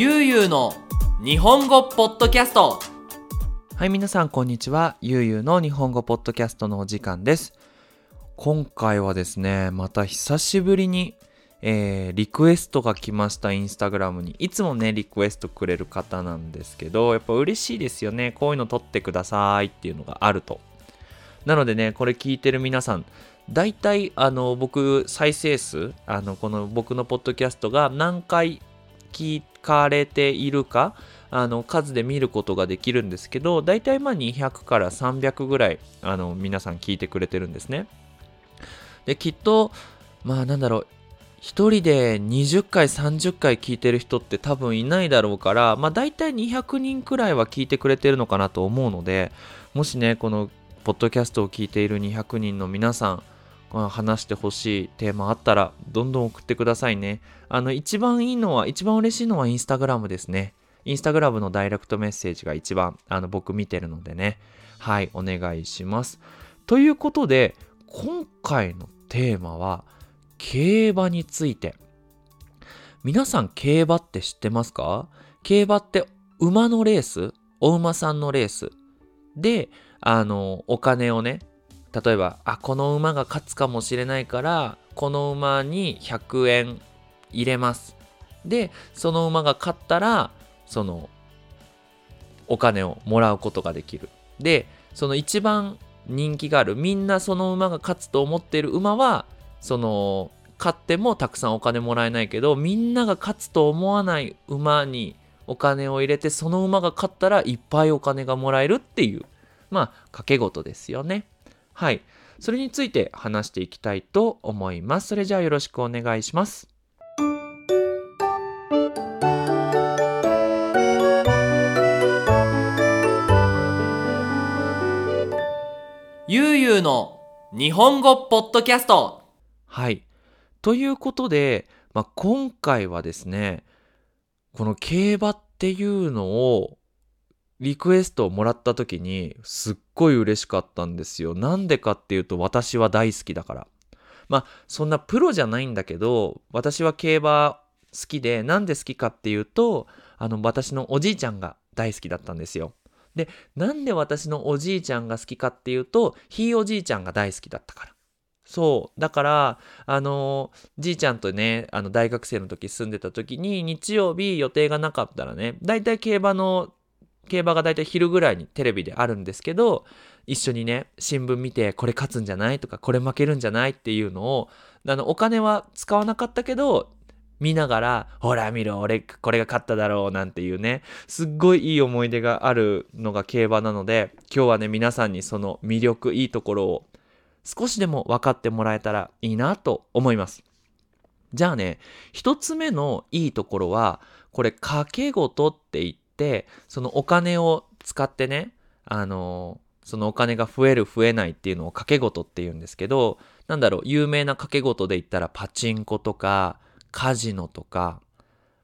ゆうゆうの日本語ポッドキャストはい、皆さん、こんにちは。ゆうゆうの日本語ポッドキャストのお時間です。今回はですね、また久しぶりに、えーリクエストが来ました、インスタグラムに。いつもね、リクエストくれる方なんですけど、やっぱ嬉しいですよね。こういうの撮ってくださいっていうのがあると。なのでね、これ聞いてる皆さん、大体、あの、僕、再生数、あの、この僕のポッドキャストが何回聞かれているか、あの数で見ることができるんですけど大体まあ200から300ぐらいあの皆さん聞いてくれてるんですね。できっとまあなんだろう一人で20回30回聞いてる人って多分いないだろうからまあ大体200人くらいは聞いてくれてるのかなと思うのでもしねこのポッドキャストを聞いている200人の皆さん話してほしいテーマあったらどんどん送ってくださいねあの一番いいのは一番嬉しいのはインスタグラムですねインスタグラムのダイレクトメッセージが一番あの僕見てるのでね。はい、お願いします。ということで、今回のテーマは、競馬について。皆さん、競馬って知ってますか？競馬って馬のレース？お馬さんのレース？で、あの、お金をね、例えば、あ、この馬が勝つかもしれないから、この馬に100円入れます。で、その馬が勝ったら、そのお金をもらうことができる。で、その一番人気がある、みんなその馬が勝つと思ってる馬は、その、勝ってもたくさんお金もらえないけど、みんなが勝つと思わない馬にお金を入れて、その馬が勝ったらいっぱいお金がもらえるっていう、まあ、賭け事ですよね。はい。それについて話していきたいと思います。それじゃあよろしくお願いします。ゆうゆうの日本語ポッドキャストはい。ということで、まあ、今回はですね、この競馬っていうのをリクエストをもらった時にすっごい嬉しかったんですよ。なんでかっていうと私は大好きだから。まあそんなプロじゃないんだけど私は競馬好きでなんで好きかっていうとあの私のおじいちゃんが大好きだったんですよ。でなんで私のおじいちゃんが好きかっていうとひいおじいちゃんが大好きだったから。そう。だから、あのじいちゃんとね、あの、大学生の時住んでた時に、日曜日予定がなかったらね、だいたい競馬の、競馬がだいたい昼ぐらいにテレビであるんですけど、一緒にね、新聞見て、これ勝つんじゃないとか、これ負けるんじゃないっていうのを、あの、お金は使わなかったけど、見ながら、ほら見ろ、俺、これが勝っただろう、なんていうね、すっごいいい思い出があるのが競馬なので、今日はね、皆さんにその魅力、いいところを少しでも分かってもらえたらいいなと思います。じゃあね、一つ目のいいところは、これ、賭け事って言って、そのお金を使ってね、あのそのお金が増える増えないっていうのを賭け事って言うんですけど、なんだろう、有名な賭け事で言ったらパチンコとか、カジノとか、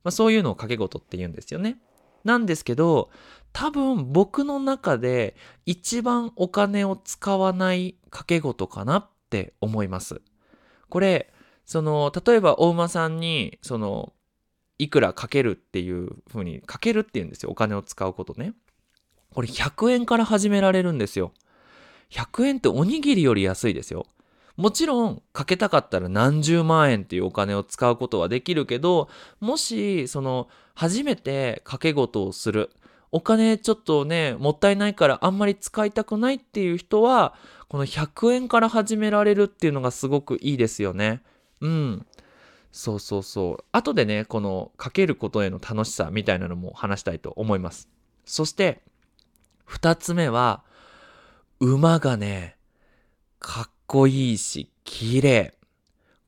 まあ、そういうのを賭け事って言うんですよね。なんですけど、多分僕の中で一番お金を使わない賭け事かなって思います。これ、その、例えばお馬さんに、その、いくらかけるっていう風に、かけるっていうんですよ。お金を使うことね。これ100円から始められるんですよ。100円っておにぎりより安いですよ。もちろん、かけたかったら何十万円っていうお金を使うことはできるけど、もし、その、初めて賭け事をする。お金ちょっとね、もったいないからあんまり使いたくないっていう人は、この100円から始められるっていうのがすごくいいですよね。うん。そうそうそう。後でね、このかけることへの楽しさみたいなのも話したいと思います。そして、二つ目は、馬がね、かっこいいし、綺麗。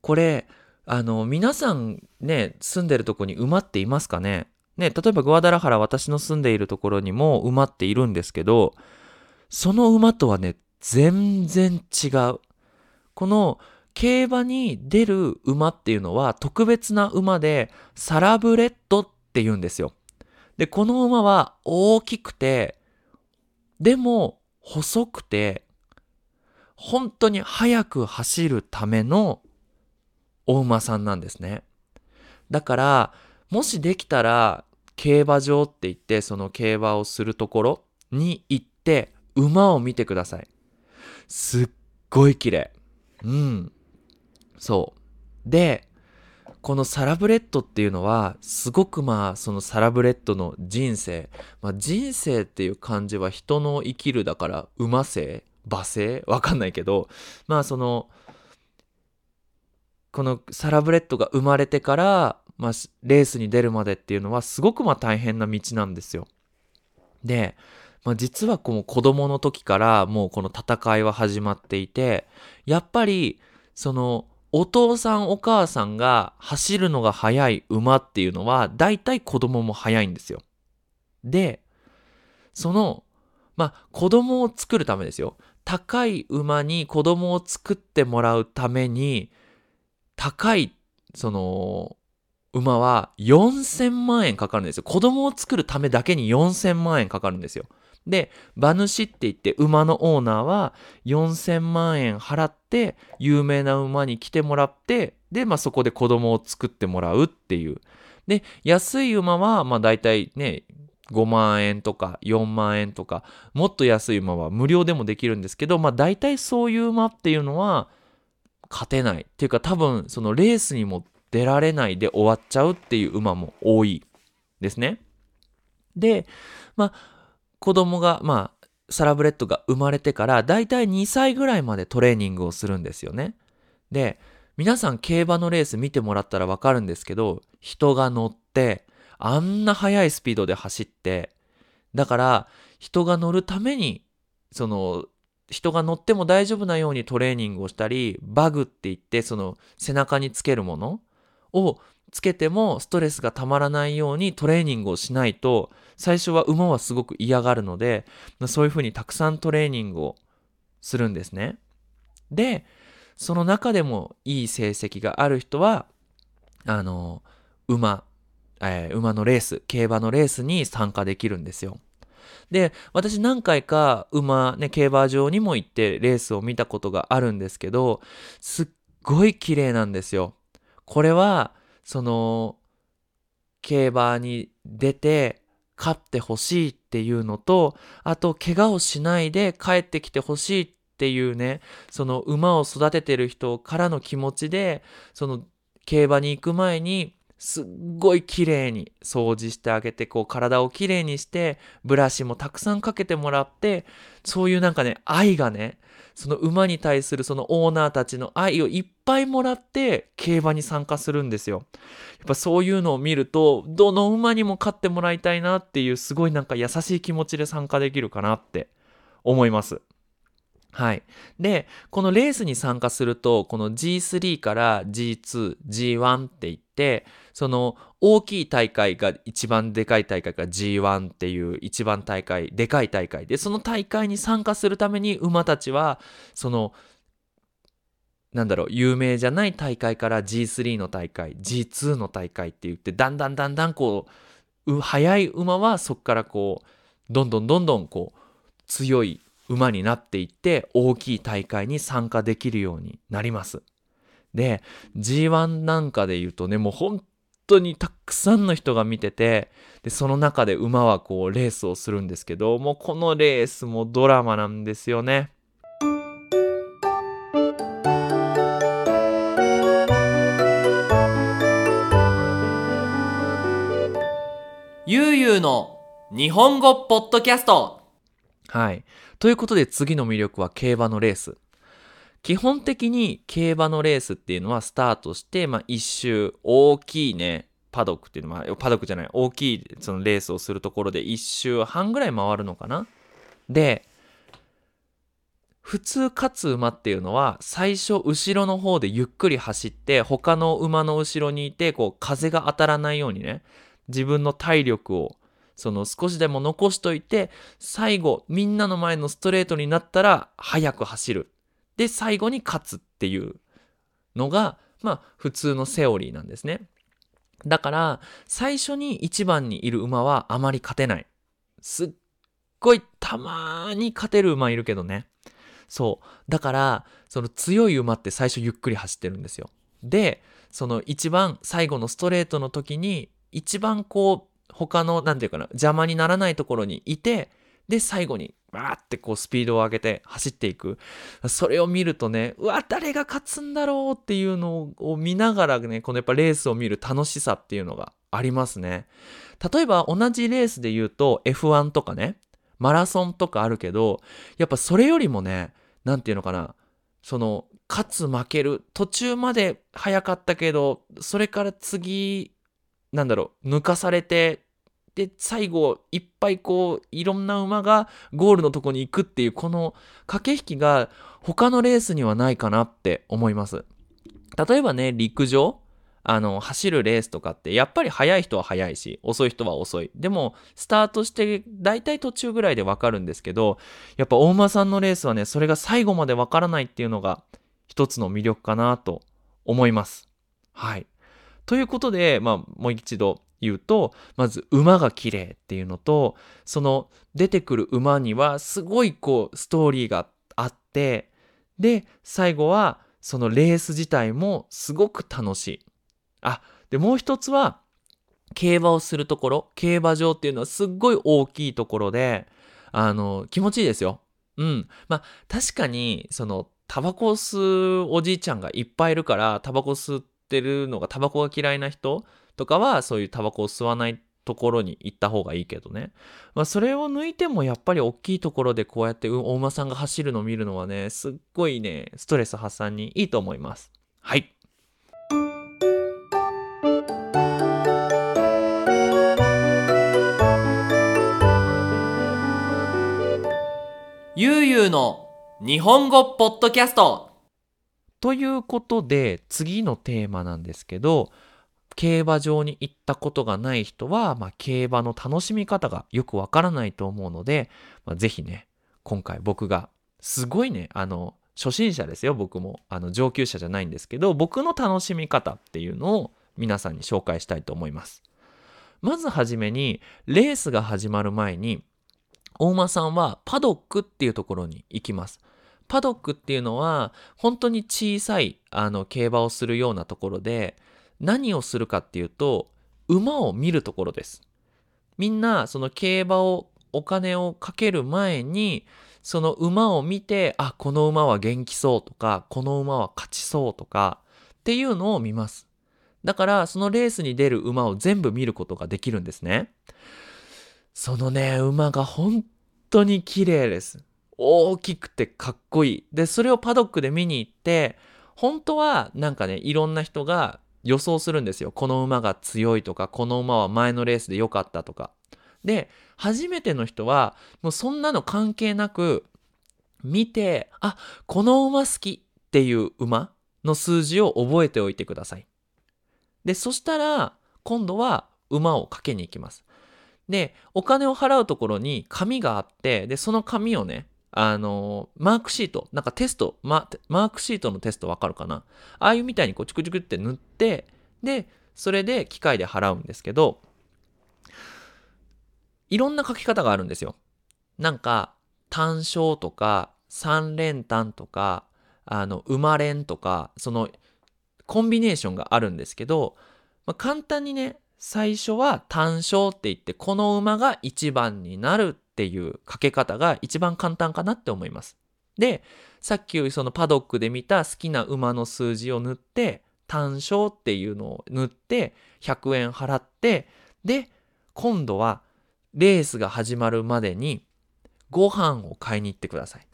これ、あの、皆さんね、住んでるとこに馬っていますかね？ね、例えばグアダラハラ、私の住んでいるところにも馬っているんですけど、その馬とはね、全然違う。この競馬に出る馬っていうのは特別な馬で、サラブレッドって言うんですよ。で、この馬は大きくて、でも細くて、本当に速く走るためのお馬さんなんですね。だから、もしできたら、競馬場って言ってその競馬をするところに行って馬を見てくださいすっごい綺麗うんそう。でこのサラブレッドっていうのはすごくまあそのサラブレッドの人生、まあ、人生っていう漢字は人の生きるだから馬生馬生わかんないけど。まあそのこのサラブレッドが生まれてからまあ、レースに出るまでっていうのはすごくまあ大変な道なんですよ。で、まあ、実はこの子供の時からもうこの戦いは始まっていて、やっぱりそのお父さんお母さんが走るのが速い馬っていうのは大体子供も速いんですよ。で、その、まあ子供を作るためですよ。高い馬に子供を作ってもらうために、高い、その、馬は4000万円かかるんですよ。子供を作るためだけに4000万円かかるんですよ。で、馬主って言って馬のオーナーは4000万円払って有名な馬に来てもらって、で、まあそこで子供を作ってもらうっていう。で、安い馬はまあ大体ね、5万円とか4万円とか、もっと安い馬は無料でもできるんですけど、まあ大体そういう馬っていうのは勝てない。っていうか多分そのレースにも出られないで終わっちゃうっていう馬も多いですね。で、まあ、子供が、まあ、サラブレッドが生まれてからだいたい2歳ぐらいまでトレーニングをするんですよね。で、皆さん競馬のレース見てもらったらわかるんですけど、人が乗って、あんな速いスピードで走って、だから人が乗るために、その人が乗っても大丈夫なようにトレーニングをしたり、バグって言ってその背中につけるものをつけてもストレスがたまらないようにトレーニングをしないと最初は馬はすごく嫌がるのでそういうふうにたくさんトレーニングをするんですね。でその中でもいい成績がある人はあの馬、えー、馬のレース競馬のレースに参加できるんですよ。で私何回か馬ね競馬場にも行ってレースを見たことがあるんですけどすっごい綺麗なんですよ。これは、その、競馬に出て勝ってほしいっていうのと、あと、怪我をしないで帰ってきてほしいっていうね、その馬を育ててる人からの気持ちで、その競馬に行く前に、すっごい綺麗に掃除してあげて、こう体を綺麗にして、ブラシもたくさんかけてもらって、そういうなんかね、愛がね、その馬に対するそのオーナーたちの愛をいっぱいもらって競馬に参加するんですよ。やっぱそういうのを見ると、どの馬にも勝ってもらいたいなっていうすごいなんか優しい気持ちで参加できるかなって思います。はい。で、このレースに参加すると、この G3 から G2、G1 って言って、その大きい大会が一番でかい大会が G1 っていう一番大会、でかい大会で、その大会に参加するために馬たちは、その、なんだろう、有名じゃない大会から G3 の大会、G2 の大会って言って、だんだんだんだんこう、速い馬はそこからこう、どんどんどんどんこう、強い馬になっていって大きい大会に参加できるようになります。で、G1 なんかで言うとね、もう本当にたくさんの人が見てて、で、その中で馬はこうレースをするんですけど、もうこのレースもドラマなんですよね。ゆうゆうの日本語ポッドキャストはい。ということで次の魅力は競馬のレース。基本的に競馬のレースっていうのはスタートして、まあ一周大きいね、パドックっていうのは、パドックじゃない、大きいそのレースをするところで一周半ぐらい回るのかなで、普通勝つ馬っていうのは最初後ろの方でゆっくり走って他の馬の後ろにいてこう風が当たらないようにね自分の体力をその少しでも残しといて、最後、みんなの前のストレートになったら、速く走る。で、最後に勝つっていうのが、まあ、普通のセオリーなんですね。だから、最初に一番にいる馬はあまり勝てない。すっごいたまーに勝てる馬いるけどね。そう。だから、その強い馬って最初ゆっくり走ってるんですよ。で、その一番最後のストレートの時に、一番こう、他の、なんていうかな、邪魔にならないところにいて、で、最後に、わーってこうスピードを上げて走っていく。それを見るとね、うわ、誰が勝つんだろうっていうのを見ながらね、このやっぱレースを見る楽しさっていうのがありますね。例えば同じレースで言うと F1 とかね、マラソンとかあるけど、やっぱそれよりもね、なんていうのかな、その、勝つ負ける、途中まで早かったけど、それから次、なんだろう、抜かされて、で、最後、いっぱいこう、いろんな馬がゴールのとこに行くっていう、この駆け引きが他のレースにはないかなって思います。例えばね、陸上あの、走るレースとかって、やっぱり速い人は速いし、遅い人は遅い。でも、スタートして、大体途中ぐらいでわかるんですけど、やっぱ大馬さんのレースはね、それが最後までわからないっていうのが、一つの魅力かなと思います。はい。ということで、まあ、もう一度言うと、まず馬が綺麗っていうのと、その出てくる馬にはすごいこうストーリーがあって、で、最後はそのレース自体もすごく楽しい。あ、で、もう一つは、競馬をするところ、競馬場っていうのはすっごい大きいところで、あの、気持ちいいですよ。うん。まあ、確かに、その、タバコを吸うおじいちゃんがいっぱいいるから、タバコ吸ってるのが、タバコが嫌いな人とかは、そういうタバコを吸わないところに行った方がいいけどね。まあ、それを抜いても、やっぱり大きいところでこうやってお馬さんが走るのを見るのはね、すっごいね、ストレス発散にいいと思います。はい。ゆうゆうの日本語ポッドキャストということで次のテーマなんですけど競馬場に行ったことがない人は、まあ、競馬の楽しみ方がよくわからないと思うので、まあ、ぜひね今回僕がすごいねあの初心者ですよ僕もあの上級者じゃないんですけど僕の楽しみ方っていうのを皆さんに紹介したいと思いますまずはじめにレースが始まる前に大間さんはパドックっていうところに行きます。パドックっていうのは本当に小さいあの競馬をするようなところで何をするかっていうと馬を見るところです。みんなその競馬をお金をかける前にその馬を見てあこの馬は元気そうとかこの馬は勝ちそうとかっていうのを見ます。だからそのレースに出る馬を全部見ることができるんですね。そのね、馬が本当に綺麗です。大きくてかっこいい。で、それをパドックで見に行って、本当はなんかね、いろんな人が予想するんですよ。この馬が強いとか、この馬は前のレースで良かったとか。で、初めての人は、もうそんなの関係なく、見て、あ、この馬好きっていう馬の数字を覚えておいてください。で、そしたら、今度は馬をかけに行きます。で、お金を払うところに紙があって、で、その紙をね、あの、マークシート、なんかテスト、ママークシートのテストわかるかな？ああいうみたいにこうチクチクって塗って、で、それで機械で払うんですけど、いろんな書き方があるんですよ。なんか、単勝とか、三連単とか、あの、馬連とか、その、コンビネーションがあるんですけど、まあ、簡単にね、最初は単勝って言って、この馬が1番になるっていうかけ方が一番簡単かなって思います。で、さっきそのパドックで見た好きな馬の数字を塗って、単勝っていうのを塗って、100円払って、で、今度はレースが始まるまでにご飯を買いに行ってください。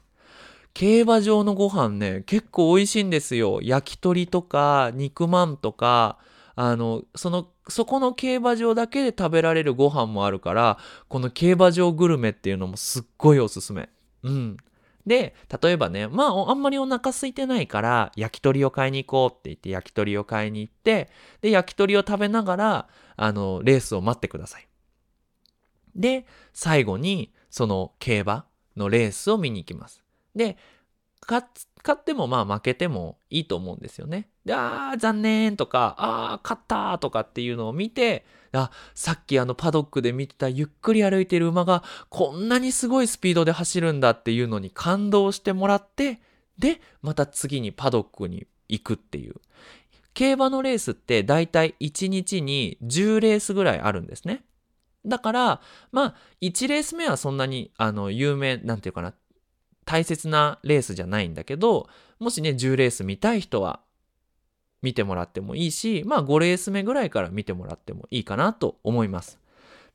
競馬場のご飯ね、結構美味しいんですよ。焼き鳥とか、肉まんとか、あの、その、そこの競馬場だけで食べられるご飯もあるから、この競馬場グルメっていうのもすっごいおすすめ。うん。で、例えばね、まあ、あんまりお腹空いてないから、焼き鳥を買いに行こうって言って焼き鳥を買いに行って、で、焼き鳥を食べながら、あの、レースを待ってください。で、最後に、その競馬のレースを見に行きます。で、勝ってもまあ負けてもいいと思うんですよね。で、あー残念とか、ああ、勝ったとかっていうのを見て、あ、さっきあのパドックで見てたゆっくり歩いてる馬がこんなにすごいスピードで走るんだっていうのに感動してもらって、で、また次にパドックに行くっていう。競馬のレースってだいたい1日に10レースぐらいあるんですね。だから、まあ、1レース目はそんなに、あの、有名、なんていうかな、大切なレースじゃないんだけど、もしね、10レース見たい人は、見てもらってもいいし、まあ、5レース目ぐらいから見てもらってもいいかなと思います。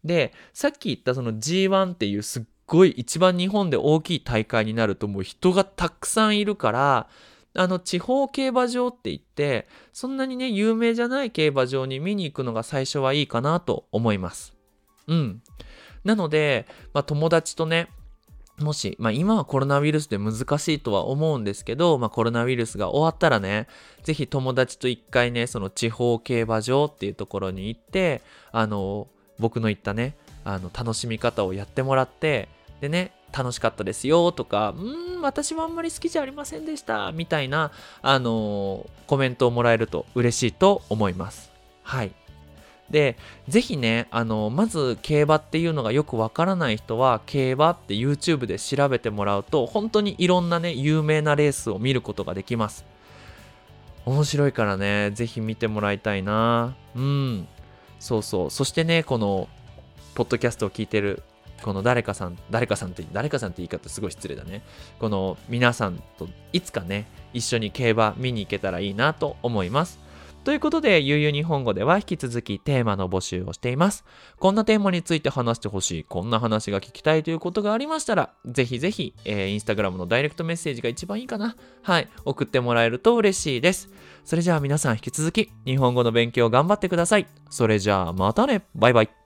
で、さっき言ったその G1 っていうすっごい一番日本で大きい大会になるともう人がたくさんいるから、あの地方競馬場って言って、そんなにね、有名じゃない競馬場に見に行くのが最初はいいかなと思います。うん。なので、まあ、友達とね、もし、まあ、今はコロナウイルスで難しいとは思うんですけど、まあ、コロナウイルスが終わったらね、ぜひ友達と一回ね、その地方競馬場っていうところに行って、あの、僕の言ったね、あの、楽しみ方をやってもらって、でね、楽しかったですよとか、うん、私はあんまり好きじゃありませんでした、みたいな、あのコメントをもらえると嬉しいと思います。はい。で、ぜひね、あの、まず競馬っていうのがよくわからない人は、競馬って YouTube で調べてもらうと、本当にいろんなね、有名なレースを見ることができます。面白いからね、ぜひ見てもらいたいな。うん。そうそう。そしてね、この、ポッドキャストを聞いてる、この誰かさん、誰かさんって、誰かさんって言い方すごい失礼だね。この皆さんといつかね、一緒に競馬見に行けたらいいなと思います。ということで、ゆうゆう日本語では引き続きテーマの募集をしています。こんなテーマについて話してほしい、こんな話が聞きたいということがありましたら、ぜひぜひ、えー、インスタグラムのダイレクトメッセージが一番いいかな。はい、送ってもらえると嬉しいです。それじゃあ皆さん引き続き、日本語の勉強頑張ってください。それじゃあまたね。バイバイ。